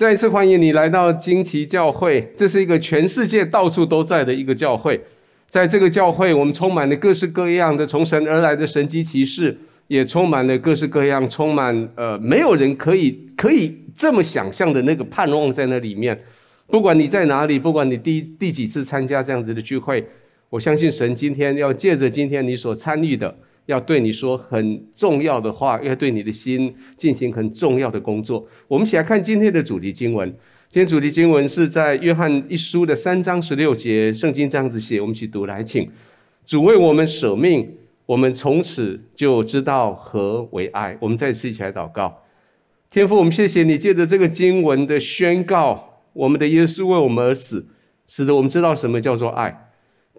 再一次欢迎你来到惊奇教会，这是一个全世界到处都在的一个教会。在这个教会，我们充满了各式各样的从神而来的神迹奇事，也充满了各式各样充满呃没有人可以可以这么想象的那个盼望在那里面。不管你在哪里，不管你第第几次参加这样子的聚会，我相信神今天要借着今天你所参与的。要对你说很重要的话，要对你的心进行很重要的工作。我们一起来看今天的主题经文。今天主题经文是在约翰一书的三章十六节，圣经这样子写，我们一起读来，请主为我们舍命，我们从此就知道何为爱。我们再次一起来祷告，天父，我们谢谢你借着这个经文的宣告，我们的耶稣为我们而死，使得我们知道什么叫做爱。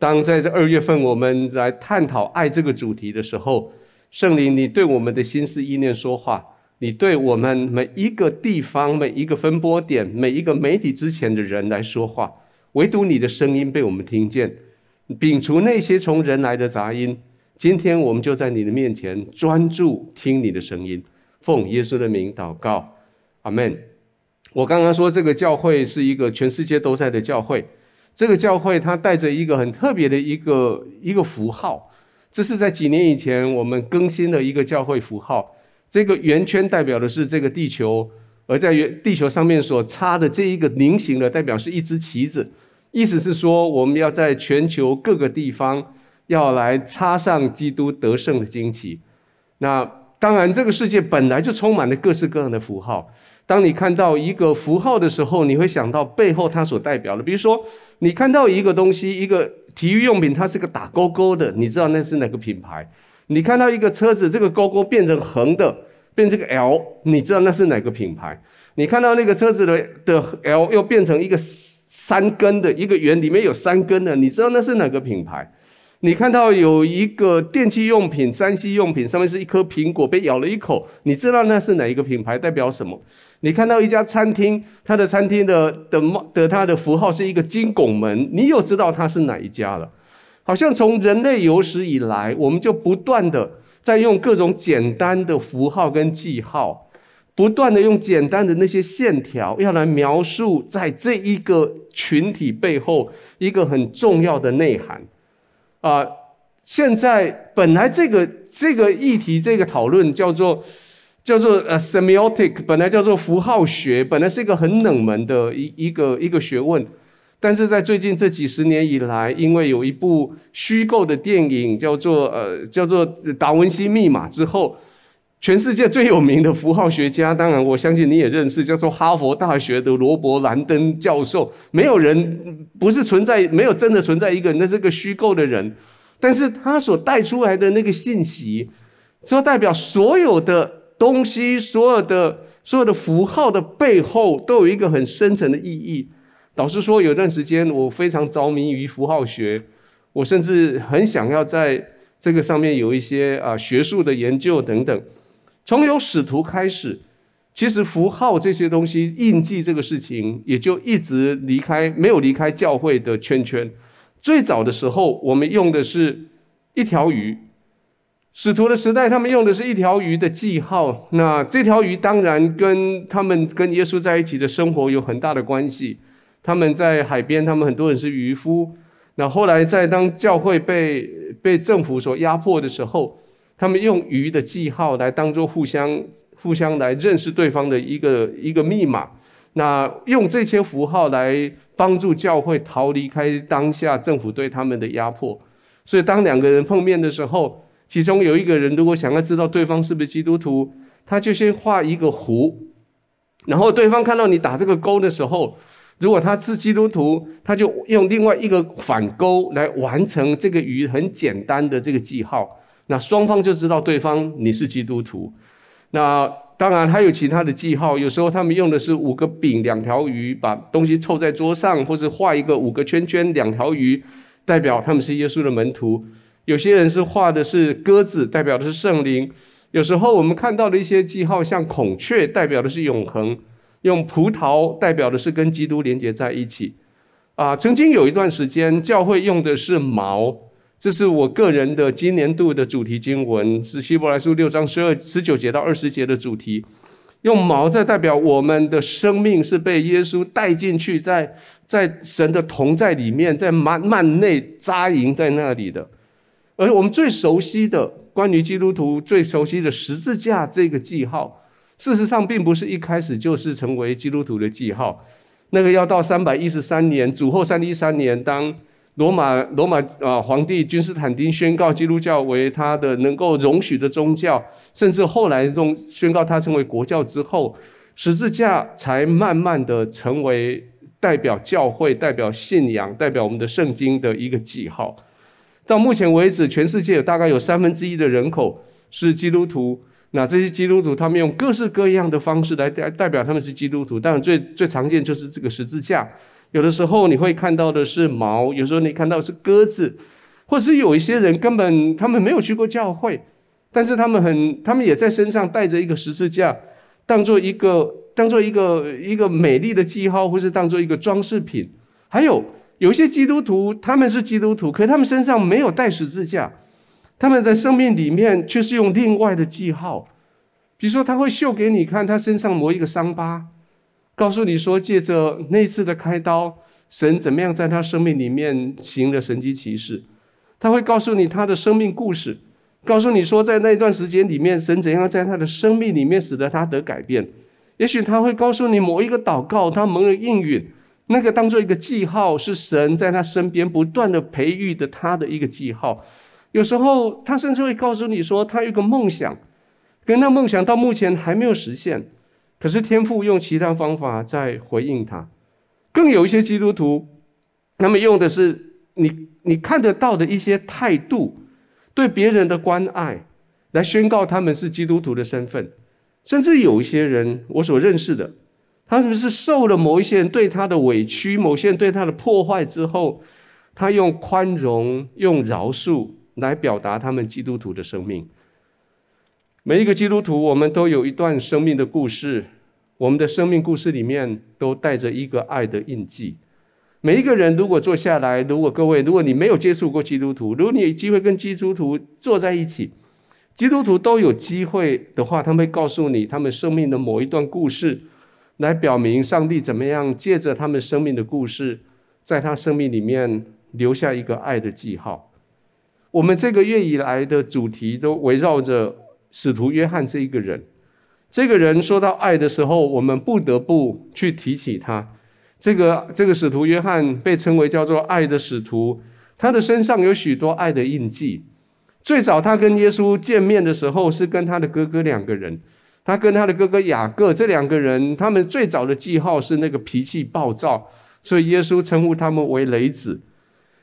当在这二月份，我们来探讨爱这个主题的时候，圣灵，你对我们的心思意念说话，你对我们每一个地方、每一个分拨点、每一个媒体之前的人来说话，唯独你的声音被我们听见，摒除那些从人来的杂音。今天我们就在你的面前专注听你的声音，奉耶稣的名祷告，阿门。我刚刚说这个教会是一个全世界都在的教会。这个教会它带着一个很特别的一个一个符号，这是在几年以前我们更新的一个教会符号。这个圆圈代表的是这个地球，而在圆地球上面所插的这一个菱形的，代表是一只旗子。意思是说，我们要在全球各个地方要来插上基督得胜的旌旗。那当然，这个世界本来就充满了各式各样的符号。当你看到一个符号的时候，你会想到背后它所代表的。比如说，你看到一个东西，一个体育用品，它是个打勾勾的，你知道那是哪个品牌？你看到一个车子，这个勾勾变成横的，变成个 L，你知道那是哪个品牌？你看到那个车子的的 L 又变成一个三根的一个圆，里面有三根的，你知道那是哪个品牌？你看到有一个电器用品、三 C 用品，上面是一颗苹果被咬了一口，你知道那是哪一个品牌？代表什么？你看到一家餐厅，它的餐厅的的的它的符号是一个金拱门，你又知道它是哪一家了？好像从人类有史以来，我们就不断的在用各种简单的符号跟记号，不断的用简单的那些线条，要来描述在这一个群体背后一个很重要的内涵。啊、现在本来这个这个议题这个讨论叫做叫做呃 semiotic，本来叫做符号学，本来是一个很冷门的一一个一个学问，但是在最近这几十年以来，因为有一部虚构的电影叫做呃叫做达文西密码之后，全世界最有名的符号学家，当然我相信你也认识，叫做哈佛大学的罗伯兰登教授。没有人不是存在，没有真的存在一个人，那是个虚构的人。但是他所带出来的那个信息，就代表所有的东西，所有的所有的符号的背后，都有一个很深层的意义。老实说，有段时间我非常着迷于符号学，我甚至很想要在这个上面有一些啊学术的研究等等。从有使徒开始，其实符号这些东西、印记这个事情，也就一直离开，没有离开教会的圈圈。最早的时候，我们用的是一条鱼。使徒的时代，他们用的是一条鱼的记号。那这条鱼当然跟他们跟耶稣在一起的生活有很大的关系。他们在海边，他们很多人是渔夫。那后来在当教会被被政府所压迫的时候。他们用鱼的记号来当做互相互相来认识对方的一个一个密码，那用这些符号来帮助教会逃离开当下政府对他们的压迫。所以当两个人碰面的时候，其中有一个人如果想要知道对方是不是基督徒，他就先画一个弧，然后对方看到你打这个勾的时候，如果他是基督徒，他就用另外一个反勾来完成这个鱼很简单的这个记号。那双方就知道对方你是基督徒。那当然还有其他的记号，有时候他们用的是五个饼、两条鱼，把东西凑在桌上，或者画一个五个圈圈、两条鱼，代表他们是耶稣的门徒。有些人是画的是鸽子，代表的是圣灵。有时候我们看到的一些记号，像孔雀，代表的是永恒；用葡萄代表的是跟基督连接在一起。啊，曾经有一段时间，教会用的是矛。这是我个人的今年度的主题经文，是希伯来书六章十二十九节到二十节的主题。用毛在代表我们的生命是被耶稣带进去，在在神的同在里面，在幔幔内扎营在那里的。而我们最熟悉的关于基督徒最熟悉的十字架这个记号，事实上并不是一开始就是成为基督徒的记号，那个要到三百一十三年，主后三一三年，当罗马罗马啊皇帝君士坦丁宣告基督教为他的能够容许的宗教。甚至后来中宣告他成为国教之后，十字架才慢慢的成为代表教会、代表信仰、代表我们的圣经的一个记号。到目前为止，全世界大概有三分之一的人口是基督徒。那这些基督徒，他们用各式各样的方式来代代表他们是基督徒。当然最最常见就是这个十字架。有的时候你会看到的是毛，有时候你看到是鸽子，或是有一些人根本他们没有去过教会。但是他们很，他们也在身上带着一个十字架，当做一个当做一个一个美丽的记号，或是当做一个装饰品。还有有一些基督徒，他们是基督徒，可他们身上没有带十字架，他们的生命里面却是用另外的记号。比如说，他会秀给你看他身上某一个伤疤，告诉你说，借着那次的开刀，神怎么样在他生命里面行了神迹奇事。他会告诉你他的生命故事。告诉你说，在那段时间里面，神怎样在他的生命里面使得他得改变？也许他会告诉你某一个祷告，他蒙了应允，那个当做一个记号，是神在他身边不断的培育的他的一个记号。有时候他甚至会告诉你说，他有个梦想，可那梦想到目前还没有实现，可是天父用其他方法在回应他。更有一些基督徒，他们用的是你你看得到的一些态度。对别人的关爱，来宣告他们是基督徒的身份，甚至有一些人，我所认识的，他是不是受了某一些人对他的委屈，某些人对他的破坏之后，他用宽容、用饶恕来表达他们基督徒的生命。每一个基督徒，我们都有一段生命的故事，我们的生命故事里面都带着一个爱的印记。每一个人如果坐下来，如果各位，如果你没有接触过基督徒，如果你有机会跟基督徒坐在一起，基督徒都有机会的话，他们会告诉你他们生命的某一段故事，来表明上帝怎么样借着他们生命的故事，在他生命里面留下一个爱的记号。我们这个月以来的主题都围绕着使徒约翰这一个人。这个人说到爱的时候，我们不得不去提起他。这个这个使徒约翰被称为叫做爱的使徒，他的身上有许多爱的印记。最早他跟耶稣见面的时候是跟他的哥哥两个人，他跟他的哥哥雅各这两个人，他们最早的记号是那个脾气暴躁，所以耶稣称呼他们为雷子。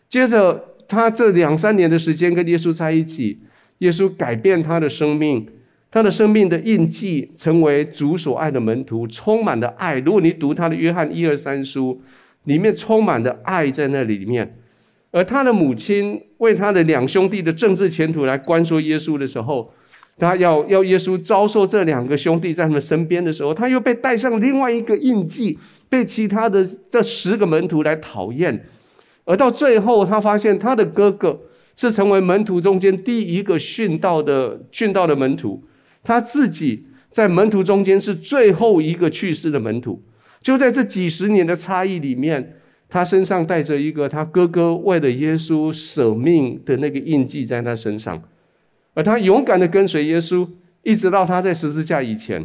接着他这两三年的时间跟耶稣在一起，耶稣改变他的生命。他的生命的印记成为主所爱的门徒，充满了爱。如果你读他的约翰一二三书，里面充满了爱在那里面。而他的母亲为他的两兄弟的政治前途来关说耶稣的时候，他要要耶稣遭受这两个兄弟在他们身边的时候，他又被带上另外一个印记，被其他的这十个门徒来讨厌。而到最后，他发现他的哥哥是成为门徒中间第一个殉道的殉道的门徒。他自己在门徒中间是最后一个去世的门徒，就在这几十年的差异里面，他身上带着一个他哥哥为了耶稣舍命的那个印记在他身上，而他勇敢的跟随耶稣，一直到他在十字架以前，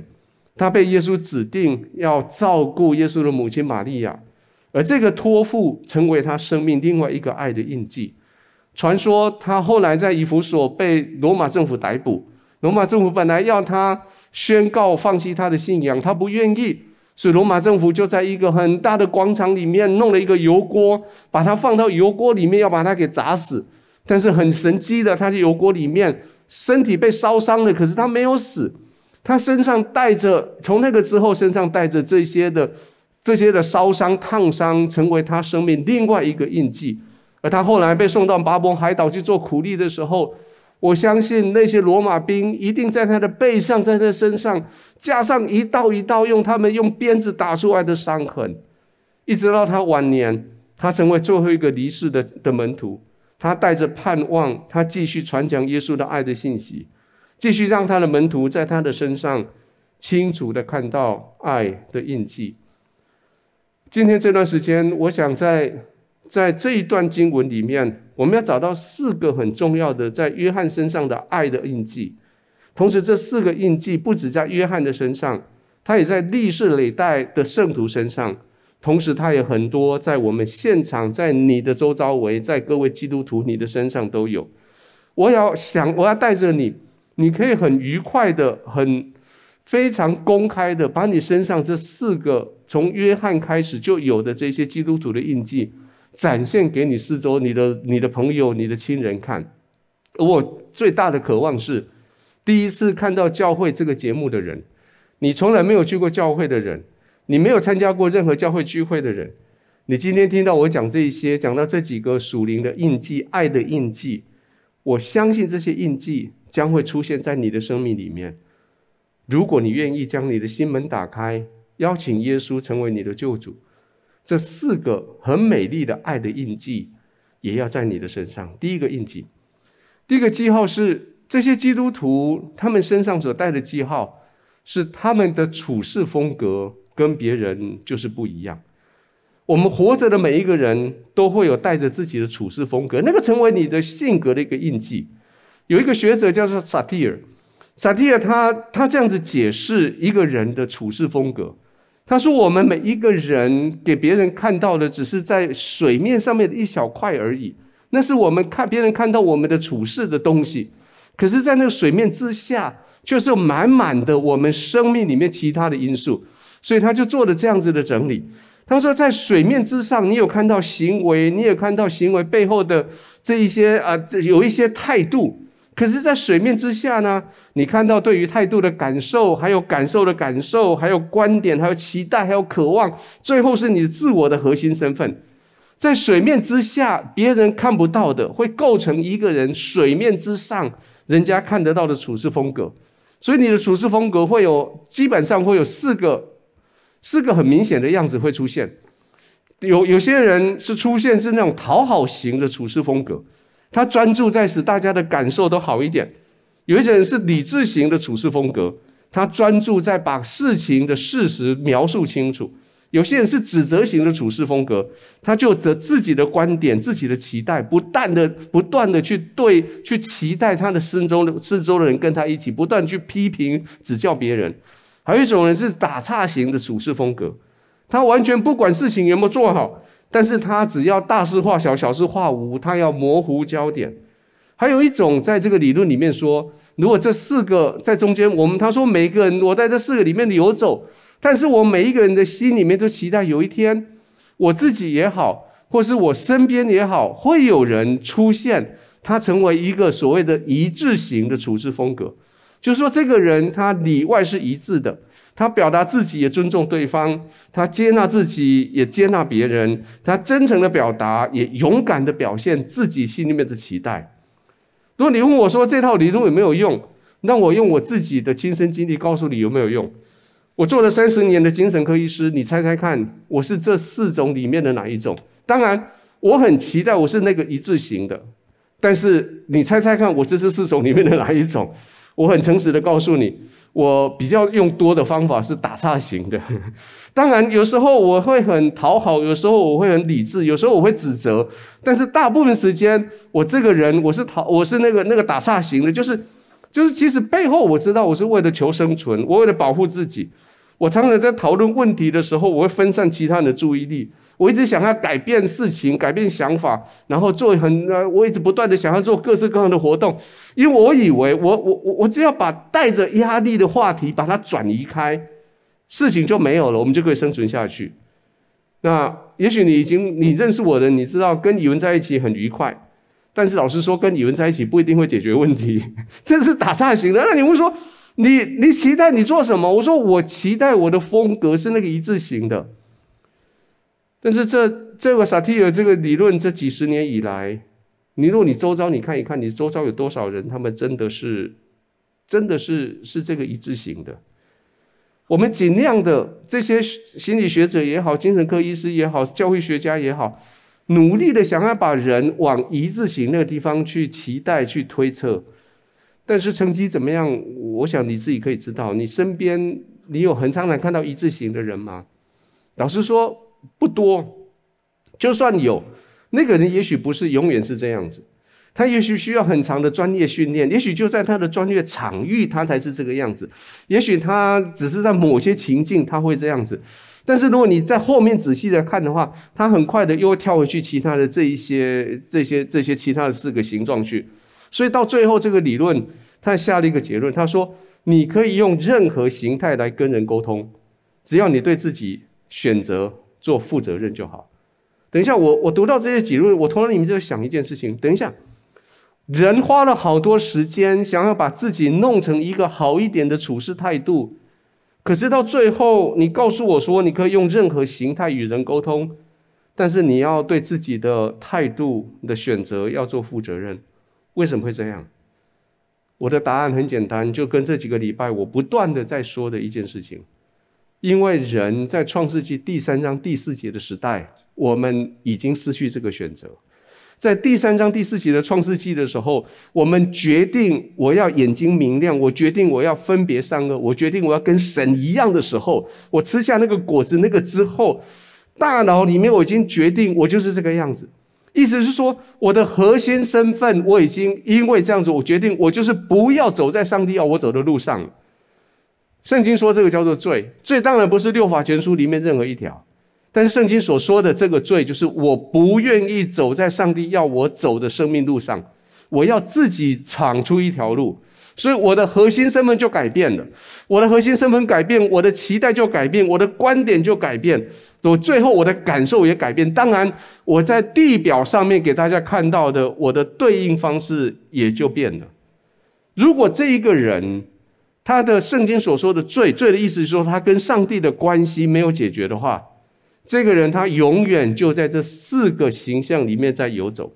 他被耶稣指定要照顾耶稣的母亲玛利亚，而这个托付成为他生命另外一个爱的印记。传说他后来在以弗所被罗马政府逮捕。罗马政府本来要他宣告放弃他的信仰，他不愿意，所以罗马政府就在一个很大的广场里面弄了一个油锅，把他放到油锅里面，要把他给砸死。但是很神奇的，他在油锅里面身体被烧伤了，可是他没有死，他身上带着，从那个之后身上带着这些的这些的烧伤烫伤，成为他生命另外一个印记。而他后来被送到巴伯海岛去做苦力的时候。我相信那些罗马兵一定在他的背上，在他身上加上一道一道用他们用鞭子打出来的伤痕，一直到他晚年，他成为最后一个离世的的门徒。他带着盼望，他继续传讲耶稣的爱的信息，继续让他的门徒在他的身上清楚的看到爱的印记。今天这段时间，我想在在这一段经文里面，我们要找到四个很重要的在约翰身上的爱的印记。同时，这四个印记不止在约翰的身上，他也在历世历代的圣徒身上。同时，他也很多在我们现场，在你的周遭围，在各位基督徒你的身上都有。我要想，我要带着你，你可以很愉快的、很非常公开的，把你身上这四个从约翰开始就有的这些基督徒的印记，展现给你四周、你的、你的朋友、你的亲人看。我最大的渴望是，第一次看到教会这个节目的人，你从来没有去过教会的人。你没有参加过任何教会聚会的人，你今天听到我讲这一些，讲到这几个属灵的印记、爱的印记，我相信这些印记将会出现在你的生命里面。如果你愿意将你的心门打开，邀请耶稣成为你的救主，这四个很美丽的爱的印记也要在你的身上。第一个印记，第一个记号是这些基督徒他们身上所带的记号，是他们的处事风格。跟别人就是不一样。我们活着的每一个人都会有带着自己的处事风格，那个成为你的性格的一个印记。有一个学者叫做萨提尔，萨提尔他他这样子解释一个人的处事风格。他说：“我们每一个人给别人看到的，只是在水面上面的一小块而已，那是我们看别人看到我们的处事的东西。可是，在那个水面之下，就是满满的我们生命里面其他的因素。”所以他就做了这样子的整理。他说，在水面之上，你有看到行为，你也看到行为背后的这一些啊，这有一些态度。可是，在水面之下呢，你看到对于态度的感受，还有感受的感受，还有观点，还有期待，还有渴望，最后是你自我的核心身份。在水面之下，别人看不到的，会构成一个人水面之上人家看得到的处事风格。所以，你的处事风格会有，基本上会有四个。四个很明显的样子会出现，有有些人是出现是那种讨好型的处事风格，他专注在使大家的感受都好一点；有一些人是理智型的处事风格，他专注在把事情的事实描述清楚；有些人是指责型的处事风格，他就得自己的观点、自己的期待，不断的、不断的去对、去期待他的身周的四周的人跟他一起，不断去批评、指教别人。还有一种人是打岔型的处事风格，他完全不管事情有没有做好，但是他只要大事化小，小事化无，他要模糊焦点。还有一种在这个理论里面说，如果这四个在中间，我们他说每个人我在这四个里面游走，但是我每一个人的心里面都期待有一天，我自己也好，或是我身边也好，会有人出现，他成为一个所谓的一致型的处事风格。就是说，这个人他里外是一致的，他表达自己也尊重对方，他接纳自己也接纳别人，他真诚的表达也勇敢的表现自己心里面的期待。如果你问我说这套理论有没有用，那我用我自己的亲身经历告诉你有没有用。我做了三十年的精神科医师，你猜猜看，我是这四种里面的哪一种？当然，我很期待我是那个一致型的，但是你猜猜看，我这是四种里面的哪一种？我很诚实的告诉你，我比较用多的方法是打岔型的。当然，有时候我会很讨好，有时候我会很理智，有时候我会指责。但是大部分时间，我这个人我是讨，我是那个那个打岔型的，就是就是其实背后我知道我是为了求生存，我为了保护自己。我常常在讨论问题的时候，我会分散其他人的注意力。我一直想要改变事情，改变想法，然后做很呃，我一直不断的想要做各式各样的活动，因为我以为我我我我只要把带着压力的话题把它转移开，事情就没有了，我们就可以生存下去。那也许你已经你认识我的，你知道跟语文在一起很愉快，但是老实说，跟语文在一起不一定会解决问题，这是打岔型的。那你会说，你你期待你做什么？我说我期待我的风格是那个一致型的。但是这这个萨提尔这个理论，这几十年以来，你如果你周遭你看一看，你周遭有多少人，他们真的是，真的是是这个一致型的。我们尽量的这些心理学者也好，精神科医师也好，教育学家也好，努力的想要把人往一致型那个地方去期待、去推测。但是成绩怎么样？我想你自己可以知道，你身边你有很常常看到一字型的人吗？老实说不多，就算有，那个人也许不是永远是这样子。他也许需要很长的专业训练，也许就在他的专业场域，他才是这个样子。也许他只是在某些情境他会这样子，但是如果你在后面仔细的看的话，他很快的又会跳回去其他的这一些、这些、这些其他的四个形状去。所以到最后，这个理论他下了一个结论，他说：你可以用任何形态来跟人沟通，只要你对自己选择做负责任就好。等一下，我我读到这些结论，我头脑里面就想一件事情。等一下。人花了好多时间，想要把自己弄成一个好一点的处事态度，可是到最后，你告诉我说，你可以用任何形态与人沟通，但是你要对自己的态度的选择要做负责任。为什么会这样？我的答案很简单，就跟这几个礼拜我不断的在说的一件事情，因为人在创世纪第三章第四节的时代，我们已经失去这个选择。在第三章第四节的创世纪的时候，我们决定我要眼睛明亮，我决定我要分别善恶，我决定我要跟神一样的时候，我吃下那个果子，那个之后，大脑里面我已经决定我就是这个样子。意思是说，我的核心身份我已经因为这样子，我决定我就是不要走在上帝要我走的路上。圣经说这个叫做罪，罪当然不是六法全书里面任何一条。但是圣经所说的这个罪，就是我不愿意走在上帝要我走的生命路上，我要自己闯出一条路，所以我的核心身份就改变了。我的核心身份改变，我的期待就改变，我的观点就改变，我最后我的感受也改变。当然，我在地表上面给大家看到的，我的对应方式也就变了。如果这一个人，他的圣经所说的罪，罪的意思是说他跟上帝的关系没有解决的话。这个人他永远就在这四个形象里面在游走。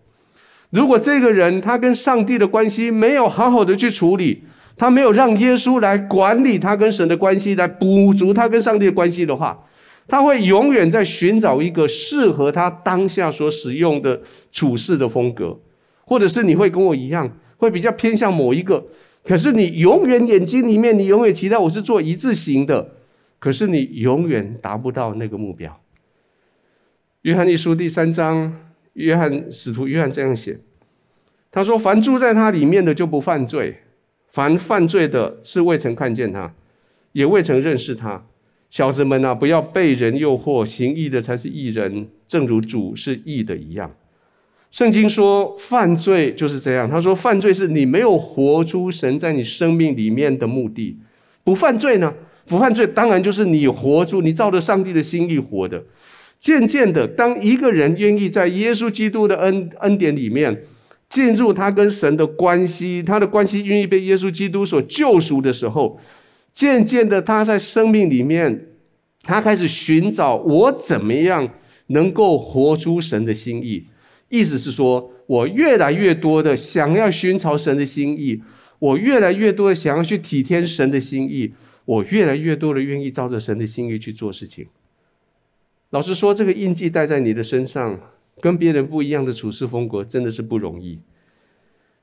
如果这个人他跟上帝的关系没有好好的去处理，他没有让耶稣来管理他跟神的关系，来补足他跟上帝的关系的话，他会永远在寻找一个适合他当下所使用的处事的风格，或者是你会跟我一样，会比较偏向某一个。可是你永远眼睛里面，你永远期待我是做一字形的，可是你永远达不到那个目标。约翰一书第三章，约翰使徒约翰这样写，他说：“凡住在他里面的就不犯罪，凡犯罪的是未曾看见他，也未曾认识他。小子们啊，不要被人诱惑，行义的才是义人，正如主是义的一样。”圣经说犯罪就是这样，他说犯罪是你没有活出神在你生命里面的目的。不犯罪呢？不犯罪当然就是你活出你照着上帝的心意活的。渐渐的，当一个人愿意在耶稣基督的恩恩典里面进入他跟神的关系，他的关系愿意被耶稣基督所救赎的时候，渐渐的他在生命里面，他开始寻找我怎么样能够活出神的心意。意思是说，我越来越多的想要寻找神的心意，我越来越多的想要去体贴神的心意，我越来越多的愿意照着神的心意去做事情。老实说，这个印记带在你的身上，跟别人不一样的处事风格，真的是不容易。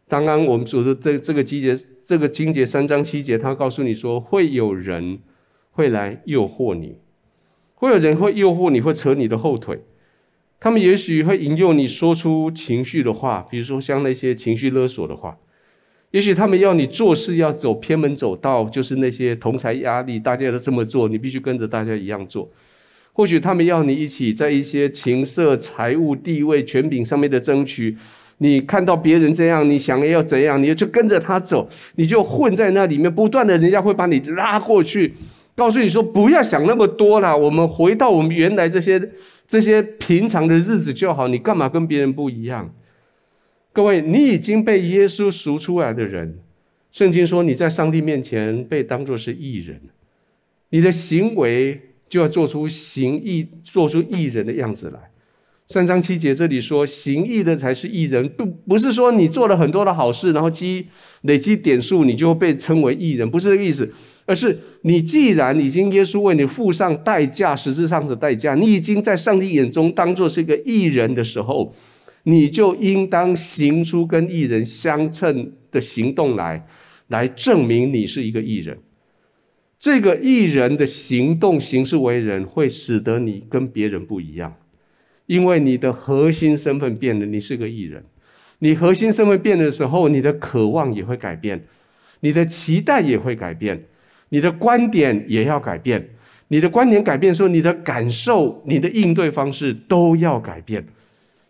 刚刚我们说的这这个经节，这个经节三章七节，他告诉你说，会有人会来诱惑你，会有人会诱惑你，会扯你的后腿。他们也许会引诱你说出情绪的话，比如说像那些情绪勒索的话。也许他们要你做事要走偏门走道，就是那些同侪压力，大家都这么做，你必须跟着大家一样做。或许他们要你一起在一些情色、财务、地位、权柄上面的争取，你看到别人这样，你想要怎样，你就跟着他走，你就混在那里面，不断的人家会把你拉过去，告诉你说不要想那么多啦，我们回到我们原来这些这些平常的日子就好，你干嘛跟别人不一样？各位，你已经被耶稣赎出来的人，圣经说你在上帝面前被当作是义人，你的行为。就要做出行义、做出义人的样子来。三章七节这里说，行义的才是义人，不不是说你做了很多的好事，然后积累积点数，你就被称为义人，不是这个意思。而是你既然已经耶稣为你付上代价，实质上的代价，你已经在上帝眼中当作是一个艺人的时候，你就应当行出跟艺人相称的行动来，来证明你是一个艺人。这个艺人的行动、行事为人，会使得你跟别人不一样，因为你的核心身份变了，你是个艺人。你核心身份变的时候，你的渴望也会改变，你的期待也会改变，你的观点也要改变。你的观点改变，说你的感受、你的应对方式都要改变。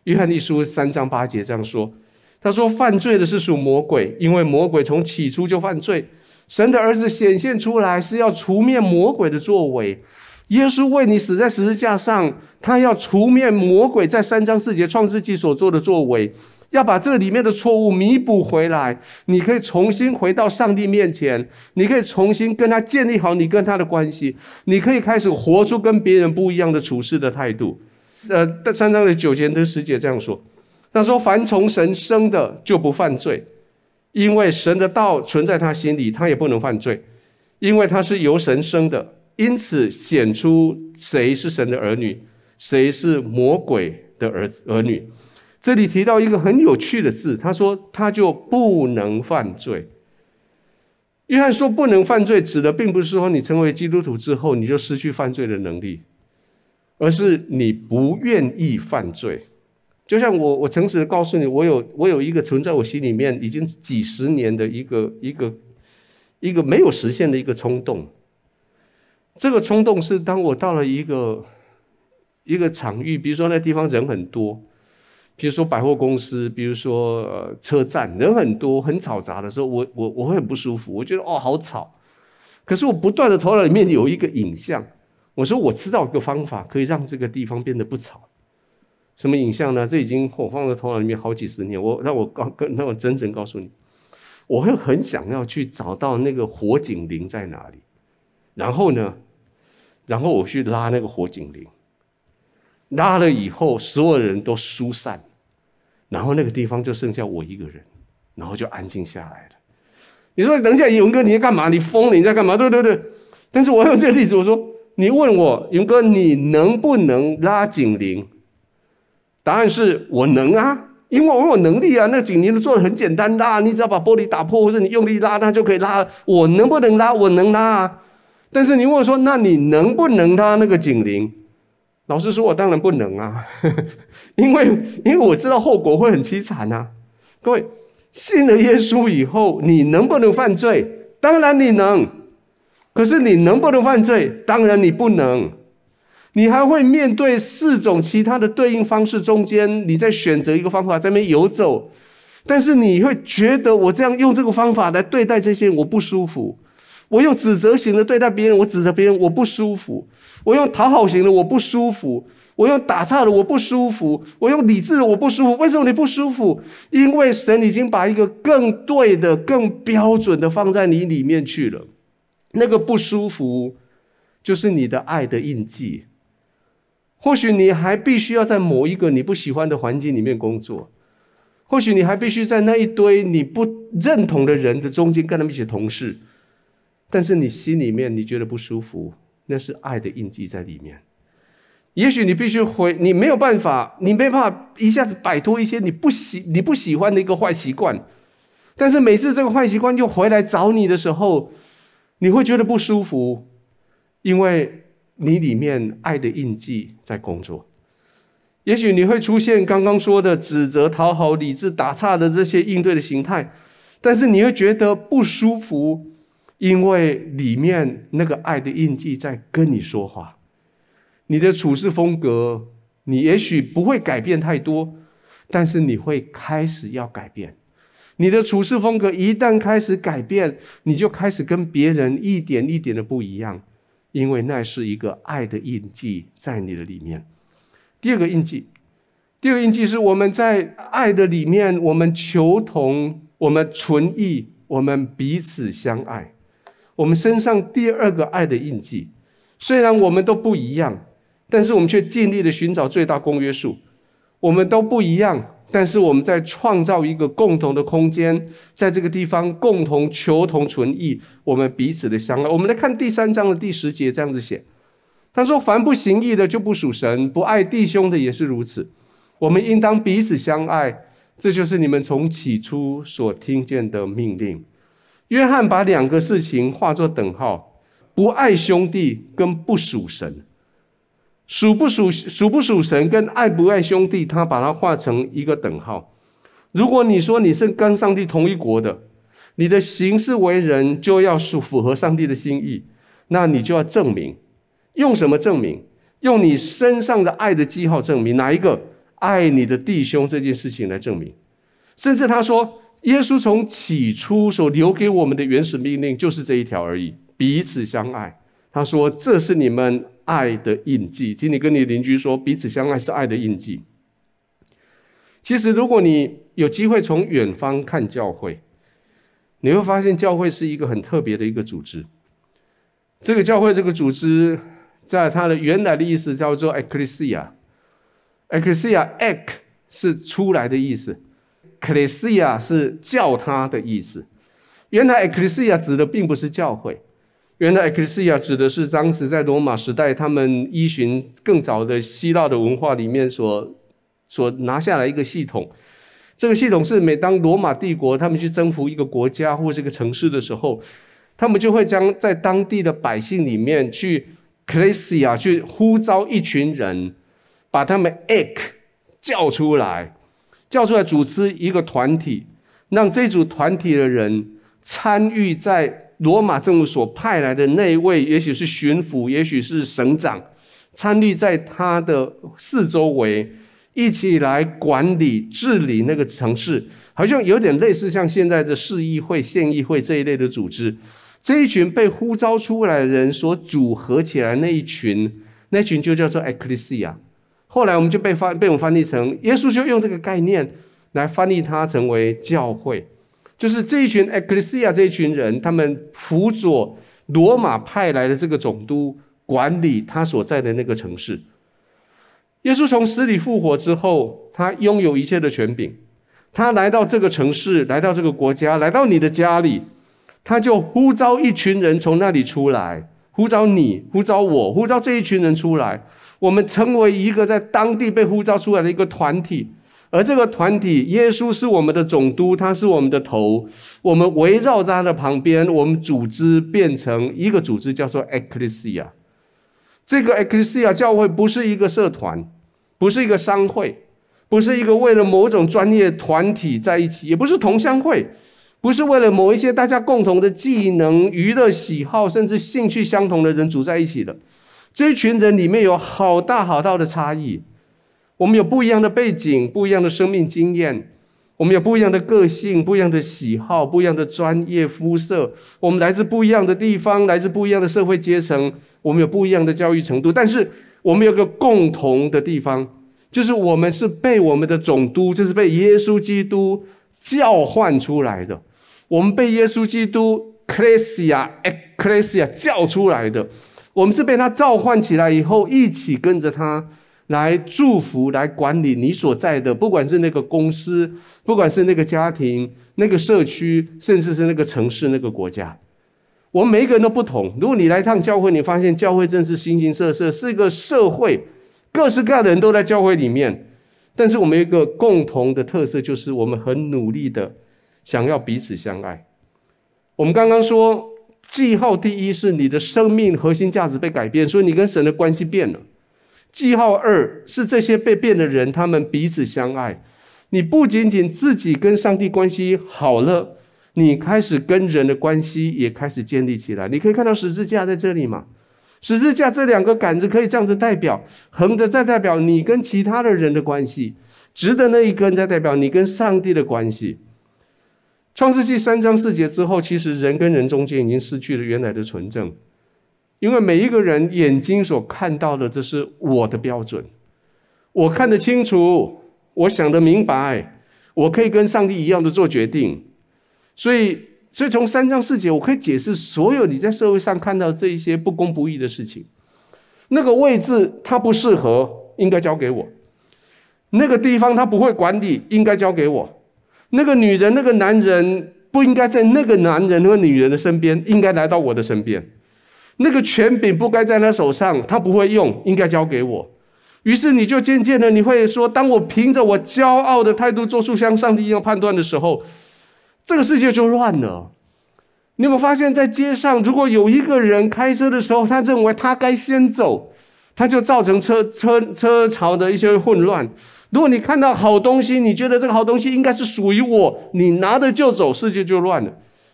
约翰一书三章八节这样说：“他说，犯罪的是属魔鬼，因为魔鬼从起初就犯罪。神的儿子显现出来是要除灭魔鬼的作为。耶稣为你死在十字架上，他要除灭魔鬼在三章四节创世纪所做的作为。”要把这里面的错误弥补回来，你可以重新回到上帝面前，你可以重新跟他建立好你跟他的关系，你可以开始活出跟别人不一样的处事的态度。呃，三章的九节的十节这样说，他说：“凡从神生的就不犯罪，因为神的道存在他心里，他也不能犯罪，因为他是由神生的，因此显出谁是神的儿女，谁是魔鬼的儿儿女。”这里提到一个很有趣的字，他说他就不能犯罪。约翰说不能犯罪，指的并不是说你成为基督徒之后你就失去犯罪的能力，而是你不愿意犯罪。就像我，我诚实的告诉你，我有我有一个存在我心里面已经几十年的一个一个一个没有实现的一个冲动。这个冲动是当我到了一个一个场域，比如说那地方人很多。比如说百货公司，比如说呃车站，人很多，很嘈杂的时候，我我我会很不舒服，我觉得哦好吵。可是我不断的头脑里面有一个影像，我说我知道一个方法可以让这个地方变得不吵。什么影像呢？这已经我放在头脑里面好几十年。我让我告跟让我真正告诉你，我会很想要去找到那个火警铃在哪里，然后呢，然后我去拉那个火警铃。拉了以后，所有人都疏散，然后那个地方就剩下我一个人，然后就安静下来了。你说等一下，勇哥你在干嘛？你疯了？你在干嘛？对对对。但是我用这个例子，我说你问我勇哥，你能不能拉警铃？答案是我能啊，因为我有能力啊。那个警铃做的很简单，拉你只要把玻璃打破，或者你用力拉，它就可以拉。我能不能拉？我能拉啊。但是你问我说，那你能不能拉那个警铃？老实说，我当然不能啊，因为因为我知道后果会很凄惨啊。各位信了耶稣以后，你能不能犯罪？当然你能。可是你能不能犯罪？当然你不能。你还会面对四种其他的对应方式中间，你再选择一个方法在那边游走。但是你会觉得我这样用这个方法来对待这些人，我不舒服。我用指责型的对待别人，我指责别人，我不舒服；我用讨好型的，我不舒服；我用打岔的，我不舒服；我用理智的，我不舒服。为什么你不舒服？因为神已经把一个更对的、更标准的放在你里面去了。那个不舒服，就是你的爱的印记。或许你还必须要在某一个你不喜欢的环境里面工作，或许你还必须在那一堆你不认同的人的中间跟他们一起同事。但是你心里面你觉得不舒服，那是爱的印记在里面。也许你必须回，你没有办法，你没办法一下子摆脱一些你不喜你不喜欢的一个坏习惯。但是每次这个坏习惯又回来找你的时候，你会觉得不舒服，因为你里面爱的印记在工作。也许你会出现刚刚说的指责、讨好、理智、打岔的这些应对的形态，但是你会觉得不舒服。因为里面那个爱的印记在跟你说话，你的处事风格，你也许不会改变太多，但是你会开始要改变。你的处事风格一旦开始改变，你就开始跟别人一点一点的不一样，因为那是一个爱的印记在你的里面。第二个印记，第二个印记是我们在爱的里面，我们求同，我们存异，我们彼此相爱。我们身上第二个爱的印记，虽然我们都不一样，但是我们却尽力的寻找最大公约数。我们都不一样，但是我们在创造一个共同的空间，在这个地方共同求同存异，我们彼此的相爱。我们来看第三章的第十节，这样子写：他说，凡不行义的就不属神，不爱弟兄的也是如此。我们应当彼此相爱，这就是你们从起初所听见的命令。约翰把两个事情画作等号，不爱兄弟跟不属神，属不属属不属神跟爱不爱兄弟，他把它画成一个等号。如果你说你是跟上帝同一国的，你的行事为人就要属符合上帝的心意，那你就要证明，用什么证明？用你身上的爱的记号证明哪一个？爱你的弟兄这件事情来证明。甚至他说，耶稣从起初所留给我们的原始命令就是这一条而已。彼此相爱，他说这是你们爱的印记。请你跟你邻居说，彼此相爱是爱的印记。其实，如果你有机会从远方看教会，你会发现教会是一个很特别的一个组织。这个教会这个组织，在它的原来的意思叫做 ecclesia，ecclesia，ek 是出来的意思，ecclesia 是叫他的意思。原来 ecclesia 指的并不是教会。原来 ecclesia 指的是当时在罗马时代，他们依循更早的希腊的文化里面所所拿下来一个系统。这个系统是每当罗马帝国他们去征服一个国家或是一个城市的时候，他们就会将在当地的百姓里面去 ecclesia 去呼召一群人，把他们 ek 叫出来，叫出来组织一个团体，让这组团体的人参与在。罗马政府所派来的那一位，也许是巡抚，也许是省长，参与在他的四周围，一起来管理治理那个城市，好像有点类似像现在的市议会、县议会这一类的组织。这一群被呼召出来的人所组合起来那一群，那群就叫做 ecclesia。后来我们就被翻被我们翻译成，耶稣就用这个概念来翻译它成为教会。就是这一群 ecclesia 这一群人，他们辅佐罗马派来的这个总督管理他所在的那个城市。耶稣从死里复活之后，他拥有一切的权柄。他来到这个城市，来到这个国家，来到你的家里，他就呼召一群人从那里出来，呼召你，呼召我，呼召这一群人出来。我们成为一个在当地被呼召出来的一个团体。而这个团体，耶稣是我们的总督，他是我们的头。我们围绕他的旁边，我们组织变成一个组织，叫做 ecclesia。这个 ecclesia 教会不是一个社团，不是一个商会，不是一个为了某种专业团体在一起，也不是同乡会，不是为了某一些大家共同的技能、娱乐喜好，甚至兴趣相同的人组在一起的。这一群人里面有好大好大的差异。我们有不一样的背景，不一样的生命经验，我们有不一样的个性，不一样的喜好，不一样的专业肤色。我们来自不一样的地方，来自不一样的社会阶层，我们有不一样的教育程度。但是我们有个共同的地方，就是我们是被我们的总督，就是被耶稣基督叫唤出来的。我们被耶稣基督 ecclesia ecclesia 叫出来的，我们是被他召唤起来以后，一起跟着他。来祝福，来管理你所在的，不管是那个公司，不管是那个家庭、那个社区，甚至是那个城市、那个国家，我们每一个人都不同。如果你来一趟教会，你发现教会真是形形色色，是一个社会，各式各样的人都在教会里面。但是我们有一个共同的特色，就是我们很努力的想要彼此相爱。我们刚刚说，记号第一是你的生命核心价值被改变，所以你跟神的关系变了。记号二是这些被变的人，他们彼此相爱。你不仅仅自己跟上帝关系好了，你开始跟人的关系也开始建立起来。你可以看到十字架在这里嘛？十字架这两个杆子可以这样子代表，横的在代表你跟其他的人的关系，直的那一根在代表你跟上帝的关系。创世纪三章四节之后，其实人跟人中间已经失去了原来的纯正。因为每一个人眼睛所看到的，这是我的标准，我看得清楚，我想得明白，我可以跟上帝一样的做决定。所以，所以从三章四节，我可以解释所有你在社会上看到这一些不公不义的事情。那个位置他不适合，应该交给我；那个地方他不会管理，应该交给我；那个女人、那个男人不应该在那个男人和女人的身边，应该来到我的身边。那个权柄不该在他手上，他不会用，应该交给我。于是你就渐渐的，你会说：当我凭着我骄傲的态度做出像上帝一样判断的时候，这个世界就乱了。你有没有发现，在街上，如果有一个人开车的时候，他认为他该先走，他就造成车车车潮的一些混乱。如果你看到好东西，你觉得这个好东西应该是属于我，你拿着就走，世界就乱了。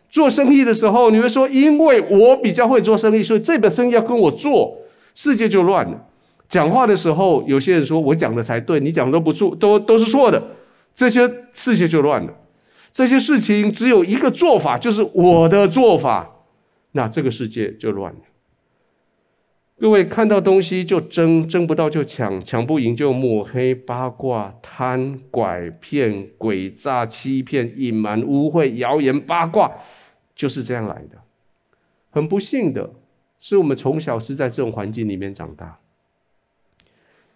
做生意的时候，你会说，因为我比较会做生意，所以这个生意要跟我做，世界就乱了。讲话的时候，有些人说我讲的才对，你讲的都不错，都都是错的，这些世界就乱了。这些事情只有一个做法，就是我的做法，那这个世界就乱了。各位看到东西就争，争不到就抢，抢不赢就抹黑、八卦、贪、拐骗、诡诈、欺骗、隐瞒、污秽、谣言、八卦，就是这样来的。很不幸的是，我们从小是在这种环境里面长大。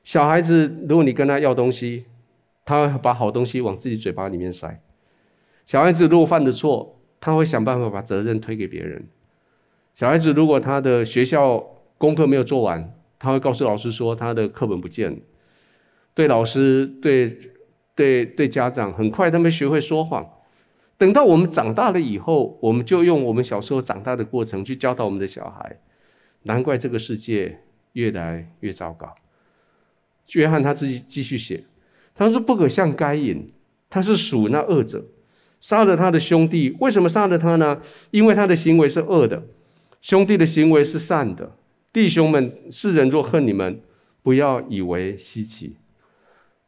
小孩子，如果你跟他要东西，他会把好东西往自己嘴巴里面塞。小孩子如果犯的错，他会想办法把责任推给别人。小孩子如果他的学校功课没有做完，他会告诉老师说他的课本不见了。对老师、对对对家长，很快他们学会说谎。等到我们长大了以后，我们就用我们小时候长大的过程去教导我们的小孩。难怪这个世界越来越糟糕。约翰他自己继续写，他说：“不可像该隐，他是属那恶者，杀了他的兄弟。为什么杀了他呢？因为他的行为是恶的，兄弟的行为是善的。弟兄们，世人若恨你们，不要以为稀奇。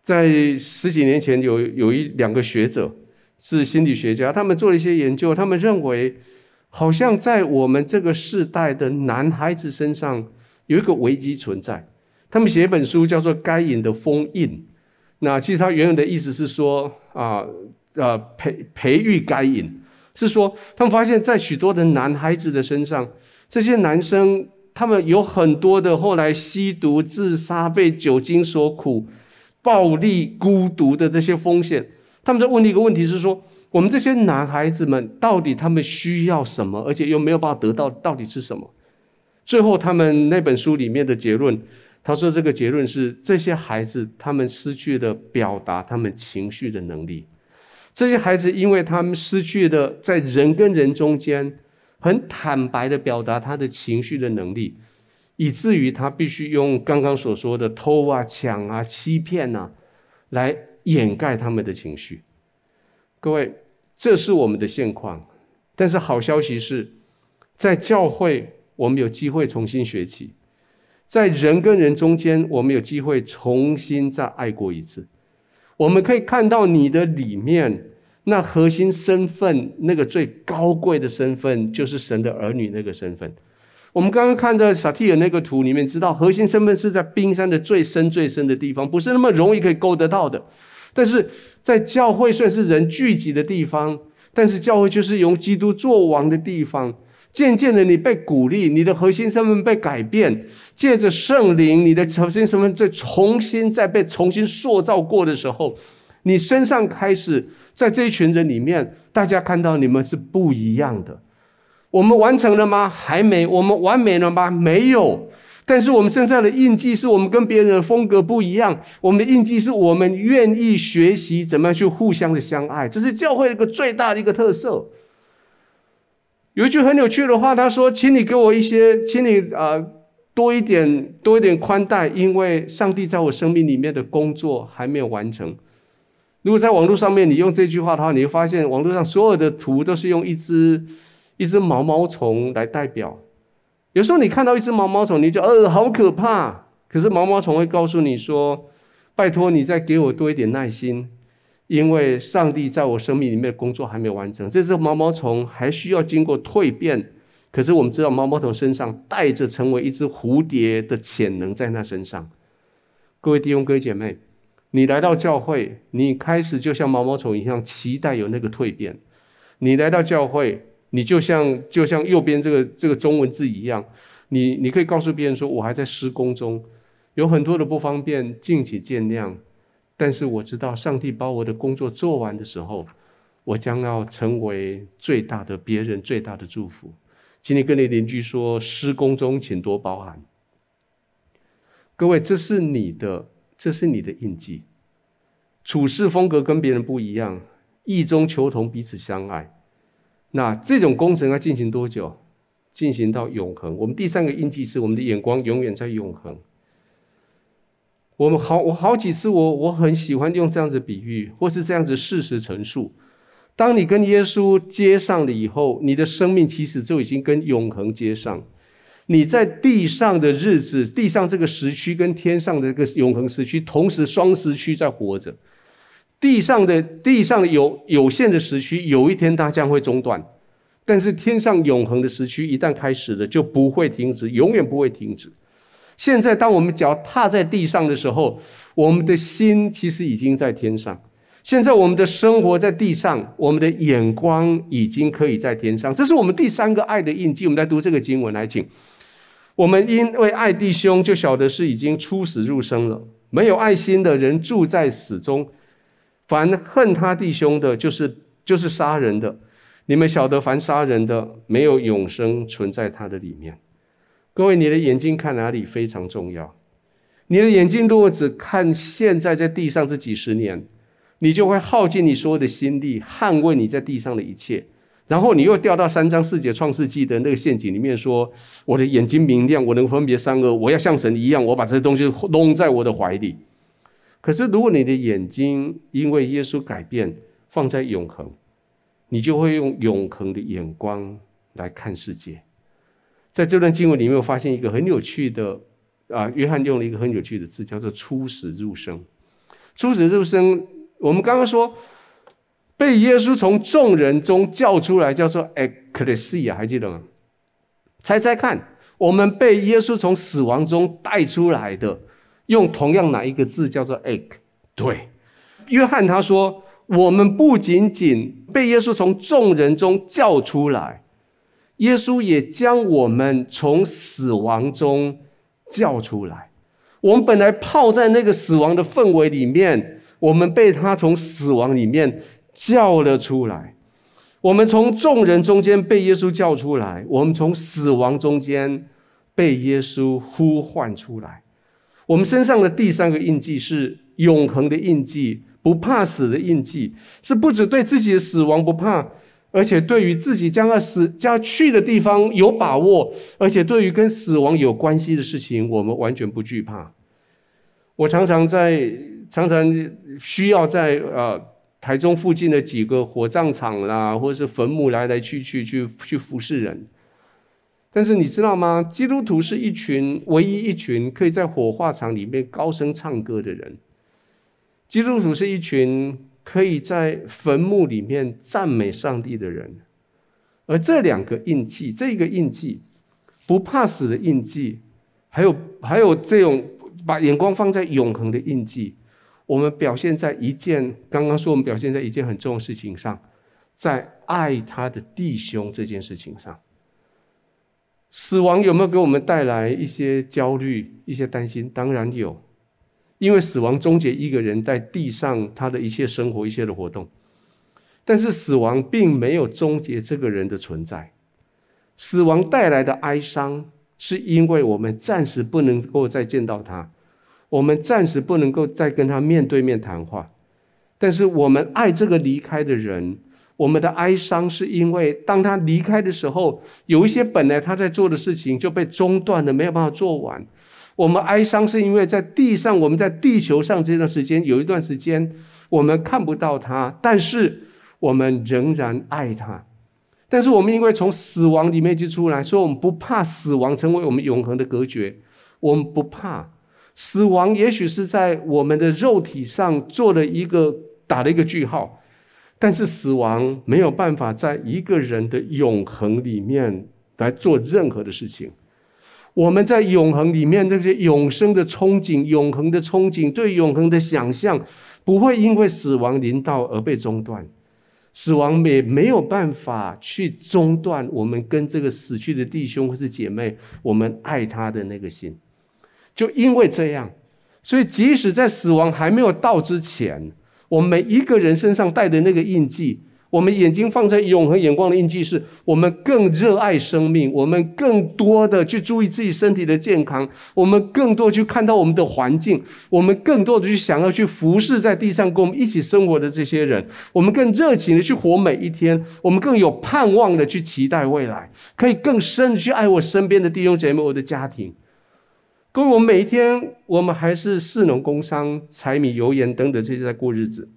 在十几年前有，有一两个学者是心理学家，他们做了一些研究，他们认为，好像在我们这个世代的男孩子身上有一个危机存在。”他们写一本书叫做《该隐的封印》，那其实他原有的意思是说啊呃培培育该隐，是说他们发现，在许多的男孩子的身上，这些男生他们有很多的后来吸毒、自杀、被酒精所苦、暴力、孤独的这些风险。他们在问的一个问题是说，我们这些男孩子们到底他们需要什么，而且又没有办法得到，到底是什么？最后，他们那本书里面的结论。他说：“这个结论是，这些孩子他们失去了表达他们情绪的能力。这些孩子，因为他们失去了在人跟人中间很坦白的表达他的情绪的能力，以至于他必须用刚刚所说的偷啊、抢啊、欺骗啊，来掩盖他们的情绪。各位，这是我们的现况。但是好消息是，在教会，我们有机会重新学起。”在人跟人中间，我们有机会重新再爱过一次。我们可以看到你的里面那核心身份，那个最高贵的身份，就是神的儿女那个身份。我们刚刚看到萨提尔那个图里面，知道核心身份是在冰山的最深最深的地方，不是那么容易可以够得到的。但是在教会虽然是人聚集的地方，但是教会就是用基督作王的地方。渐渐的，你被鼓励，你的核心身份被改变。借着圣灵，你的核心身份再重新再被重新塑造过的时候，你身上开始在这一群人里面，大家看到你们是不一样的。我们完成了吗？还没。我们完美了吗？没有。但是我们现在的印记是我们跟别人的风格不一样。我们的印记是我们愿意学习怎么样去互相的相爱，这是教会一个最大的一个特色。有一句很有趣的话，他说：“请你给我一些，请你啊、多一点，多一点宽待，因为上帝在我生命里面的工作还没有完成。”如果在网络上面你用这句话的话，你会发现网络上所有的图都是用一只一只毛毛虫来代表。有时候你看到一只毛毛虫，你就呃好可怕。可是毛毛虫会告诉你说：“拜托你再给我多一点耐心。”因为上帝在我生命里面的工作还没有完成，这只毛毛虫还需要经过蜕变。可是我们知道，毛毛虫身上带着成为一只蝴蝶的潜能在那身上。各位弟兄、各位姐妹，你来到教会，你开始就像毛毛虫一样，期待有那个蜕变。你来到教会，你就像就像右边这个这个中文字一样，你你可以告诉别人说：“我还在施工中，有很多的不方便，敬请见谅。”但是我知道，上帝把我的工作做完的时候，我将要成为最大的别人最大的祝福。请你跟你邻居说：“施工中，请多包涵。”各位，这是你的，这是你的印记。处事风格跟别人不一样，异中求同，彼此相爱。那这种工程要进行多久？进行到永恒。我们第三个印记是我们的眼光永远在永恒。我们好，我好几次我我很喜欢用这样子比喻，或是这样子事实陈述。当你跟耶稣接上了以后，你的生命其实就已经跟永恒接上。你在地上的日子，地上这个时区跟天上的这个永恒时区，同时双时区在活着。地上的地上有有限的时区，有一天它将会中断，但是天上永恒的时区一旦开始了，就不会停止，永远不会停止。现在，当我们脚踏在地上的时候，我们的心其实已经在天上。现在，我们的生活在地上，我们的眼光已经可以在天上。这是我们第三个爱的印记。我们来读这个经文，来，请。我们因为爱弟兄，就晓得是已经出死入生了。没有爱心的人住在死中。凡恨他弟兄的，就是就是杀人的。你们晓得，凡杀人的，没有永生存在他的里面。各位，你的眼睛看哪里非常重要。你的眼睛如果只看现在在地上这几十年，你就会耗尽你所有的心力，捍卫你在地上的一切。然后你又掉到三章四节创世纪的那个陷阱里面，说：“我的眼睛明亮，我能分别善恶，我要像神一样，我把这些东西弄在我的怀里。”可是，如果你的眼睛因为耶稣改变，放在永恒，你就会用永恒的眼光来看世界。在这段经文里面，我发现一个很有趣的啊，约翰用了一个很有趣的字，叫做“出死入生”。出死入生，我们刚刚说被耶稣从众人中叫出来，叫做 “ecclesia”，还记得吗？猜猜看，我们被耶稣从死亡中带出来的，用同样哪一个字叫做 “ec”？对，约翰他说，我们不仅仅被耶稣从众人中叫出来。耶稣也将我们从死亡中叫出来。我们本来泡在那个死亡的氛围里面，我们被他从死亡里面叫了出来。我们从众人中间被耶稣叫出来，我们从死亡中间被耶稣呼唤出来。我们身上的第三个印记是永恒的印记，不怕死的印记，是不止对自己的死亡不怕。而且对于自己将要死、将要去的地方有把握，而且对于跟死亡有关系的事情，我们完全不惧怕。我常常在、常常需要在呃台中附近的几个火葬场啦，或者是坟墓来来去去去去服侍人。但是你知道吗？基督徒是一群唯一一群可以在火化场里面高声唱歌的人。基督徒是一群。可以在坟墓里面赞美上帝的人，而这两个印记，这个印记不怕死的印记，还有还有这种把眼光放在永恒的印记，我们表现在一件刚刚说我们表现在一件很重要的事情上，在爱他的弟兄这件事情上，死亡有没有给我们带来一些焦虑、一些担心？当然有。因为死亡终结一个人在地上他的一切生活、一切的活动，但是死亡并没有终结这个人的存在。死亡带来的哀伤，是因为我们暂时不能够再见到他，我们暂时不能够再跟他面对面谈话。但是我们爱这个离开的人，我们的哀伤是因为当他离开的时候，有一些本来他在做的事情就被中断了，没有办法做完。我们哀伤是因为在地上，我们在地球上这段时间有一段时间我们看不到他，但是我们仍然爱他。但是我们因为从死亡里面就出来，所以我们不怕死亡成为我们永恒的隔绝。我们不怕死亡，也许是在我们的肉体上做了一个打了一个句号，但是死亡没有办法在一个人的永恒里面来做任何的事情。我们在永恒里面那些永生的憧憬、永恒的憧憬、对永恒的想象，不会因为死亡临到而被中断。死亡没没有办法去中断我们跟这个死去的弟兄或是姐妹，我们爱他的那个心。就因为这样，所以即使在死亡还没有到之前，我们每一个人身上带的那个印记，我们眼睛放在永恒眼光的印记是，我们更热爱生命，我们更多的去注意自己身体的健康，我们更多去看到我们的环境，我们更多的去想要去服侍在地上跟我们一起生活的这些人，我们更热情的去活每一天，我们更有盼望的去期待未来，可以更深的去爱我身边的弟兄姐妹，我的家庭。各位，我们每一天，我们还是士农工商、柴米油盐等等这些在过日子。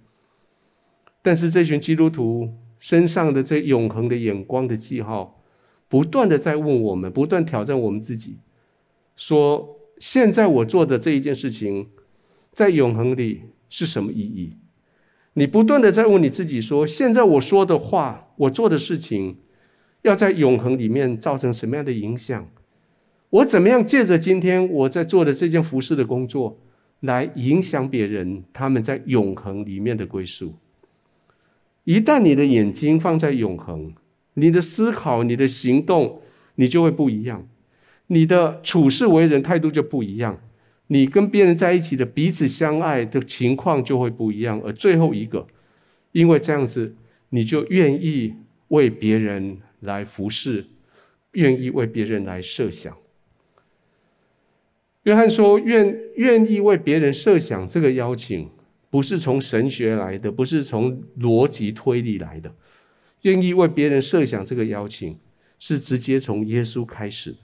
但是这群基督徒身上的这永恒的眼光的记号，不断的在问我们，不断挑战我们自己，说：现在我做的这一件事情，在永恒里是什么意义？你不断的在问你自己说：现在我说的话，我做的事情，要在永恒里面造成什么样的影响？我怎么样借着今天我在做的这件服饰的工作，来影响别人，他们在永恒里面的归宿？一旦你的眼睛放在永恒，你的思考、你的行动，你就会不一样，你的处事为人态度就不一样，你跟别人在一起的彼此相爱的情况就会不一样。而最后一个，因为这样子，你就愿意为别人来服侍，愿意为别人来设想。约翰说：“愿愿意为别人设想这个邀请。”不是从神学来的，不是从逻辑推理来的，愿意为别人设想这个邀请，是直接从耶稣开始的。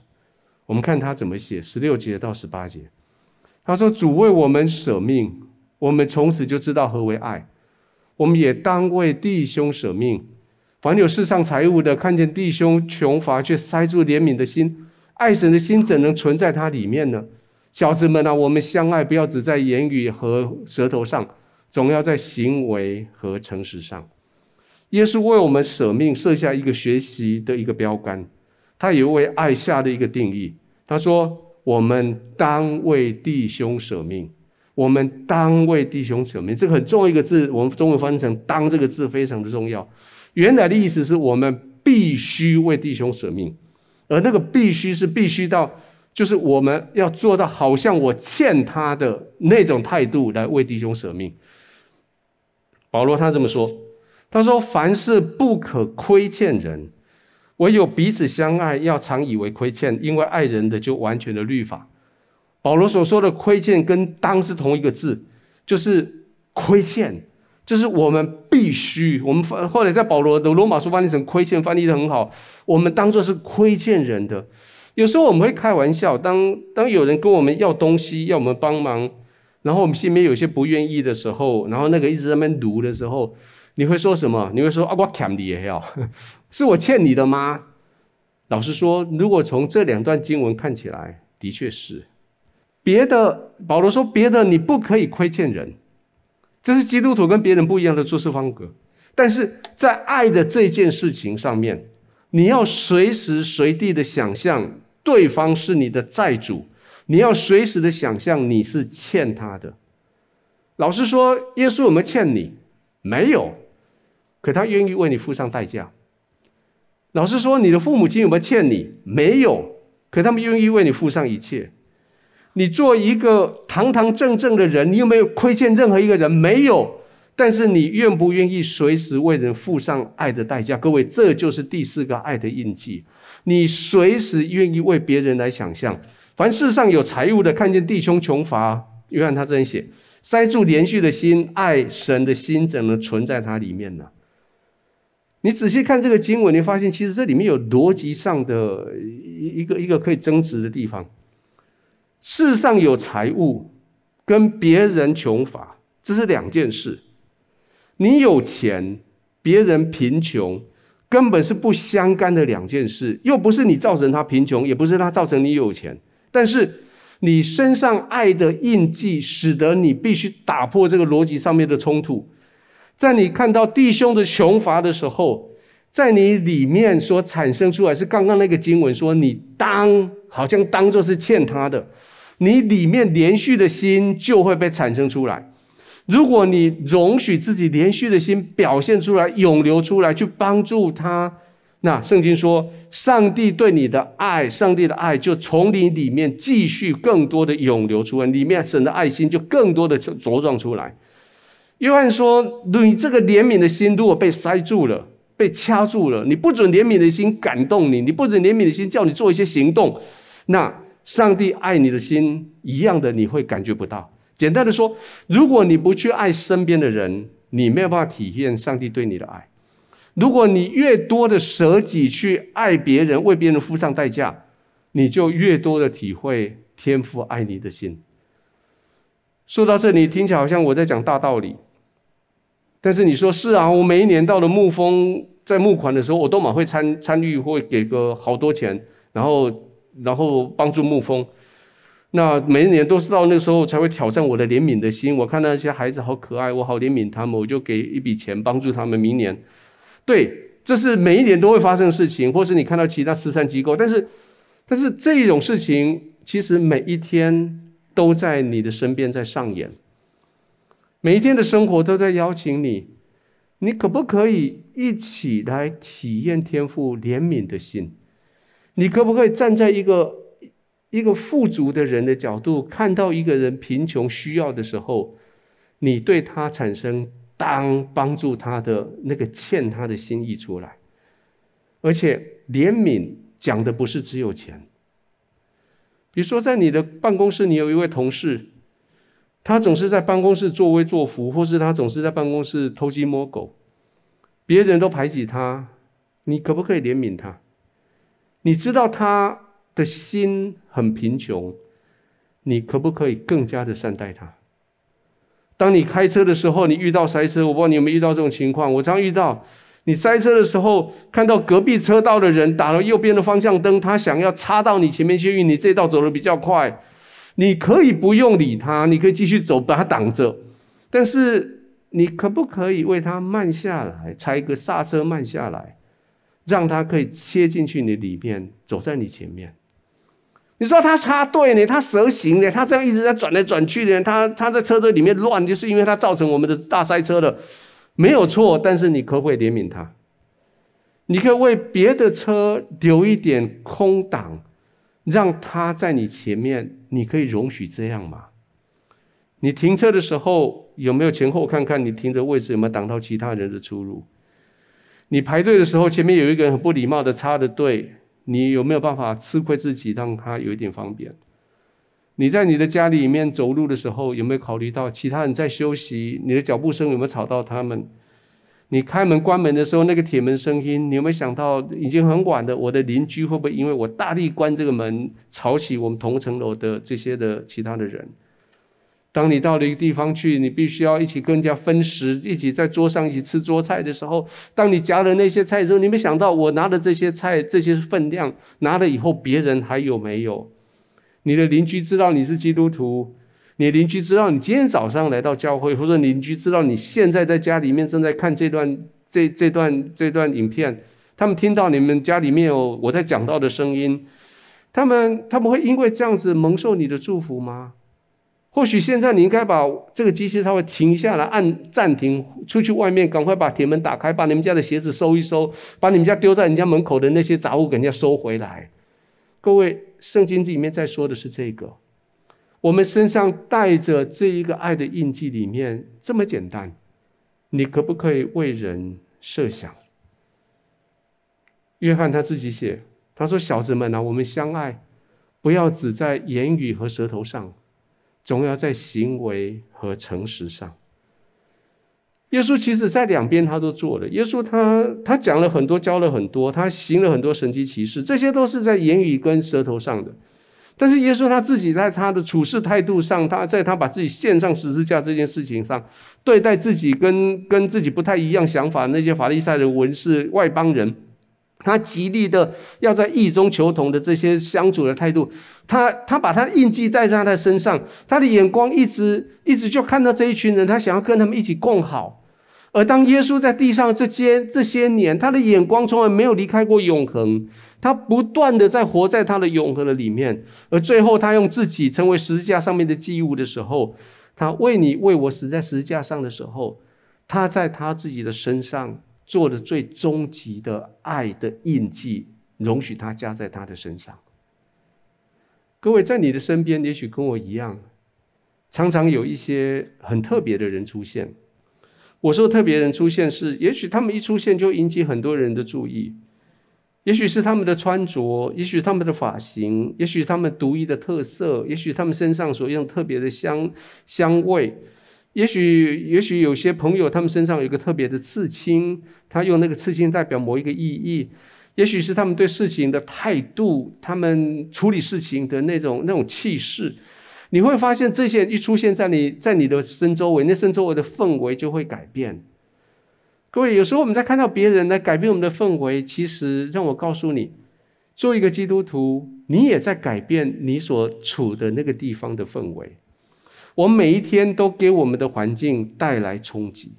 我们看他怎么写，十六节到十八节，他说：“主为我们舍命，我们从此就知道何为爱。我们也当为弟兄舍命。凡有世上财物的，看见弟兄穷乏，却塞住怜悯的心，爱神的心怎能存在他里面呢？”小子们啊，我们相爱，不要只在言语和舌头上，总要在行为和诚实上。耶稣为我们舍命，设下一个学习的一个标杆，他也为爱下的一个定义。他说：“我们当为弟兄舍命，我们当为弟兄舍命。”这个很重要一个字，我们中文翻译成“当”这个字非常的重要。原来的意思是我们必须为弟兄舍命，而那个必须是必须到。就是我们要做到好像我欠他的那种态度来为弟兄舍命。保罗他这么说，他说：“凡事不可亏欠人，唯有彼此相爱，要常以为亏欠，因为爱人的就完全的律法。”保罗所说的亏欠跟当是同一个字，就是亏欠，就是我们必须。我们后来在保罗的罗马书翻译成亏欠，翻译得很好。我们当做是亏欠人的。有时候我们会开玩笑，当当有人跟我们要东西，要我们帮忙，然后我们心里面有些不愿意的时候，然后那个一直在那边读的时候，你会说什么？你会说啊，我欠你也要，是我欠你的吗？老实说，如果从这两段经文看起来，的确是。别的，保罗说别的你不可以亏欠人，这是基督徒跟别人不一样的做事方格。但是在爱的这件事情上面，你要随时随地的想象。对方是你的债主，你要随时的想象你是欠他的。老实说，耶稣有没有欠你？没有，可他愿意为你付上代价。老实说，你的父母亲有没有欠你？没有，可他们愿意为你付上一切。你做一个堂堂正正的人，你有没有亏欠任何一个人？没有，但是你愿不愿意随时为人付上爱的代价？各位，这就是第四个爱的印记。你随时愿意为别人来想象，凡世上有财物的，看见弟兄穷乏，约翰他这样写，塞住怜恤的心，爱神的心怎能存在他里面呢？你仔细看这个经文，你发现其实这里面有逻辑上的一个一个可以争执的地方。世上有财物，跟别人穷乏，这是两件事。你有钱，别人贫穷。根本是不相干的两件事，又不是你造成他贫穷，也不是他造成你有钱。但是你身上爱的印记，使得你必须打破这个逻辑上面的冲突。在你看到弟兄的穷乏的时候，在你里面所产生出来是刚刚那个经文说，你当好像当作是欠他的，你里面连续的心就会被产生出来。如果你容许自己连续的心表现出来、涌流出来，去帮助他，那圣经说，上帝对你的爱，上帝的爱就从你里面继续更多的涌流出来，里面神的爱心就更多的茁壮出来。约翰说：“你这个怜悯的心，如果被塞住了、被掐住了，你不准怜悯的心感动你，你不准怜悯的心叫你做一些行动，那上帝爱你的心一样的，你会感觉不到。简单的说，如果你不去爱身边的人，你没有办法体验上帝对你的爱。如果你越多的舍己去爱别人，为别人付上代价，你就越多的体会天父爱你的心。说到这里，听起来好像我在讲大道理。”但是你说是啊，我每一年到了牧风，在募款的时候，我都蛮会参参与，会给个好多钱，然后然后帮助牧风。那每一年都是到那个时候才会挑战我的怜悯的心。我看到那些孩子好可爱，我好怜悯他们，我就给一笔钱帮助他们。明年，对，这是每一年都会发生的事情，或是你看到其他慈善机构，但是但是这种事情其实每一天都在你的身边在上演。每一天的生活都在邀请你，你可不可以一起来体验天父怜悯的心？你可不可以站在一个一个富足的人的角度，看到一个人贫穷需要的时候，你对他产生当帮助他的那个欠他的心意出来？而且怜悯讲的不是只有钱，比如说在你的办公室，你有一位同事。他总是在办公室作威作福，或是他总是在办公室偷鸡摸狗，别人都排挤他，你可不可以怜悯他？你知道他的心很贫穷，你可不可以更加的善待他？当你开车的时候，你遇到塞车，我不知道你有没有遇到这种情况。我常遇到，你塞车的时候，看到隔壁车道的人打了右边的方向灯，他想要插到你前面去，因为你这道走得比较快。你可以不用理他，你可以继续走，把他挡着。但是你可不可以为他慢下来，踩一个刹车慢下来，让他可以切进去你里面，走在你前面？你说他插队呢，他蛇行呢，他这样一直在转来转去的，他他在车队里面乱，就是因为他造成我们的大塞车了，没有错。但是你可不可以怜悯他？你可以为别的车留一点空档。让他在你前面，你可以容许这样吗？你停车的时候有没有前后看看？你停的位置有没有挡到其他人的出入？你排队的时候，前面有一个人很不礼貌的插的队，你有没有办法吃亏自己，让他有一点方便？你在你的家里面走路的时候，有没有考虑到其他人在休息？你的脚步声有没有吵到他们？你开门关门的时候，那个铁门声音，你有没有想到已经很晚的，我的邻居会不会因为我大力关这个门，吵起我们同层楼的这些的其他的人？当你到了一个地方去，你必须要一起跟人家分食，一起在桌上一起吃桌菜的时候，当你夹了那些菜之后，你没想到我拿的这些菜这些分量拿了以后，别人还有没有？你的邻居知道你是基督徒。你邻居知道你今天早上来到教会，或者邻居知道你现在在家里面正在看这段这这段这段影片，他们听到你们家里面有我在讲道的声音，他们他们会因为这样子蒙受你的祝福吗？或许现在你应该把这个机器稍微停下来，按暂停，出去外面赶快把铁门打开，把你们家的鞋子收一收，把你们家丢在人家门口的那些杂物给人家收回来。各位，圣经里面在说的是这个。我们身上带着这一个爱的印记，里面这么简单，你可不可以为人设想？约翰他自己写，他说：“小子们啊，我们相爱，不要只在言语和舌头上，总要在行为和诚实上。”耶稣其实在两边他都做了。耶稣他他讲了很多，教了很多，他行了很多神迹奇事，这些都是在言语跟舌头上的。但是耶稣他自己在他的处事态度上，他在他把自己献上十字架这件事情上，对待自己跟跟自己不太一样想法那些法利赛人、文士、外邦人，他极力的要在义中求同的这些相处的态度，他他把他的印记带在他的身上，他的眼光一直一直就看到这一群人，他想要跟他们一起共好。而当耶稣在地上这些这些年，他的眼光从来没有离开过永恒。他不断的在活在他的永恒的里面，而最后他用自己成为十字架上面的祭物的时候，他为你为我死在十字架上的时候，他在他自己的身上做的最终极的爱的印记，容许他加在他的身上。各位在你的身边，也许跟我一样，常常有一些很特别的人出现，我说特别人出现是，也许他们一出现就引起很多人的注意，也许是他们的穿着，也许他们的发型，也许他们独一的特色，也许他们身上所用特别的香香味，也许也许有些朋友他们身上有一个特别的刺青，他用那个刺青代表某一个意义。也许是他们对事情的态度，他们处理事情的那种那种气势，你会发现这些人一出现在你在你的身周围，那身周围的氛围就会改变。各位，有时候我们在看到别人来改变我们的氛围，其实让我告诉你，做一个基督徒，你也在改变你所处的那个地方的氛围。我每一天都给我们的环境带来冲击，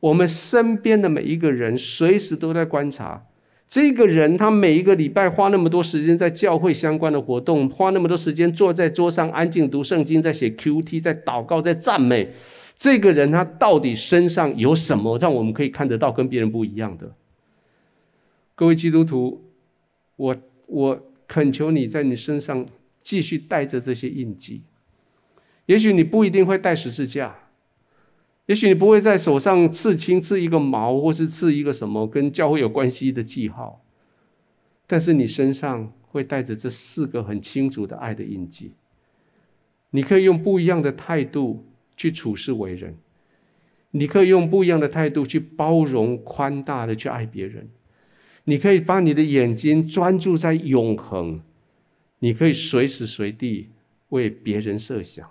我们身边的每一个人随时都在观察。这个人，他每一个礼拜花那么多时间在教会相关的活动，花那么多时间坐在桌上安静读圣经，在写 QT，在祷告，在赞美。这个人他到底身上有什么，让我们可以看得到跟别人不一样的？各位基督徒，我我恳求你在你身上继续带着这些印记。也许你不一定会带十字架。也许你不会在手上刺青，刺一个毛，或是刺一个什么跟教会有关系的记号，但是你身上会带着这四个很清楚的爱的印记。你可以用不一样的态度去处事为人，你可以用不一样的态度去包容、宽大的去爱别人，你可以把你的眼睛专注在永恒，你可以随时随地为别人设想。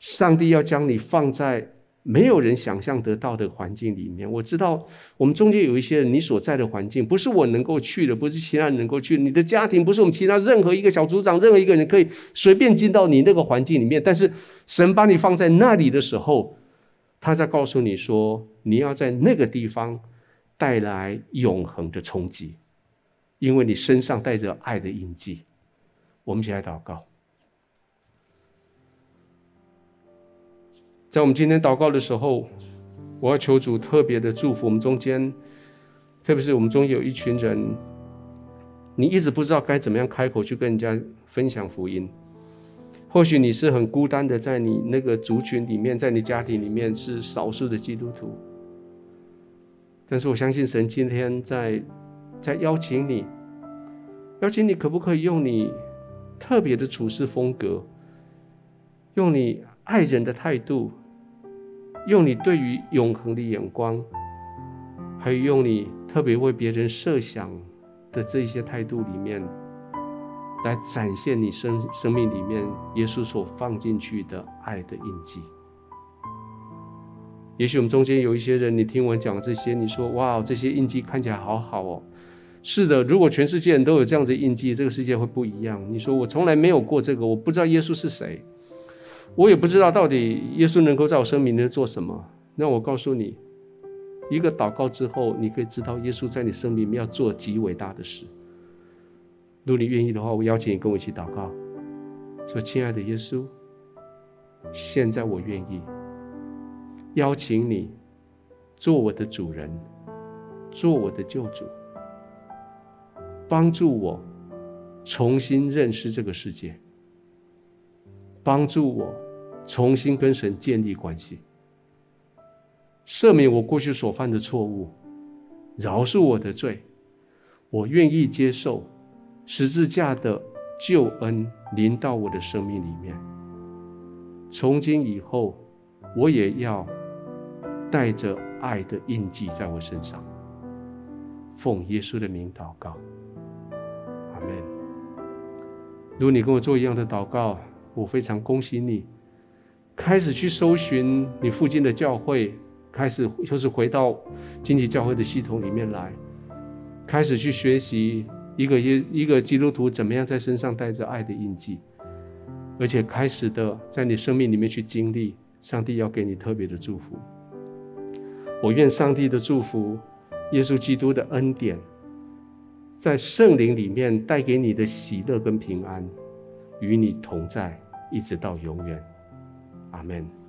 上帝要将你放在没有人想象得到的环境里面。我知道我们中间有一些人，你所在的环境不是我能够去的，不是其他人能够去。你的家庭不是我们其他任何一个小组长、任何一个人可以随便进到你那个环境里面。但是神把你放在那里的时候，他在告诉你说，你要在那个地方带来永恒的冲击，因为你身上带着爱的印记。我们一起来祷告。在我们今天祷告的时候，我要求主特别的祝福我们中间，特别是我们中间有一群人，你一直不知道该怎么样开口去跟人家分享福音。或许你是很孤单的，在你那个族群里面，在你家庭里面是少数的基督徒。但是我相信神今天在在邀请你，邀请你可不可以用你特别的处事风格，用你爱人的态度。用你对于永恒的眼光，还有用你特别为别人设想的这些态度里面，来展现你生生命里面耶稣所放进去的爱的印记。也许我们中间有一些人，你听我讲这些，你说哇，这些印记看起来好好哦。是的，如果全世界人都有这样子印记，这个世界会不一样。你说我从来没有过这个，我不知道耶稣是谁。我也不知道到底耶稣能够在我生命里做什么。那我告诉你，一个祷告之后，你可以知道耶稣在你生命里面要做极伟大的事。如果你愿意的话，我邀请你跟我一起祷告，说：“亲爱的耶稣，现在我愿意邀请你做我的主人，做我的救主，帮助我重新认识这个世界。”帮助我重新跟神建立关系，赦免我过去所犯的错误，饶恕我的罪，我愿意接受十字架的救恩临到我的生命里面。从今以后，我也要带着爱的印记在我身上。奉耶稣的名祷告，阿门。如果你跟我做一样的祷告，我非常恭喜你，开始去搜寻你附近的教会，开始就是回到经济教会的系统里面来，开始去学习一个一一个基督徒怎么样在身上带着爱的印记，而且开始的在你生命里面去经历上帝要给你特别的祝福。我愿上帝的祝福，耶稣基督的恩典，在圣灵里面带给你的喜乐跟平安，与你同在，一直到永远，阿门。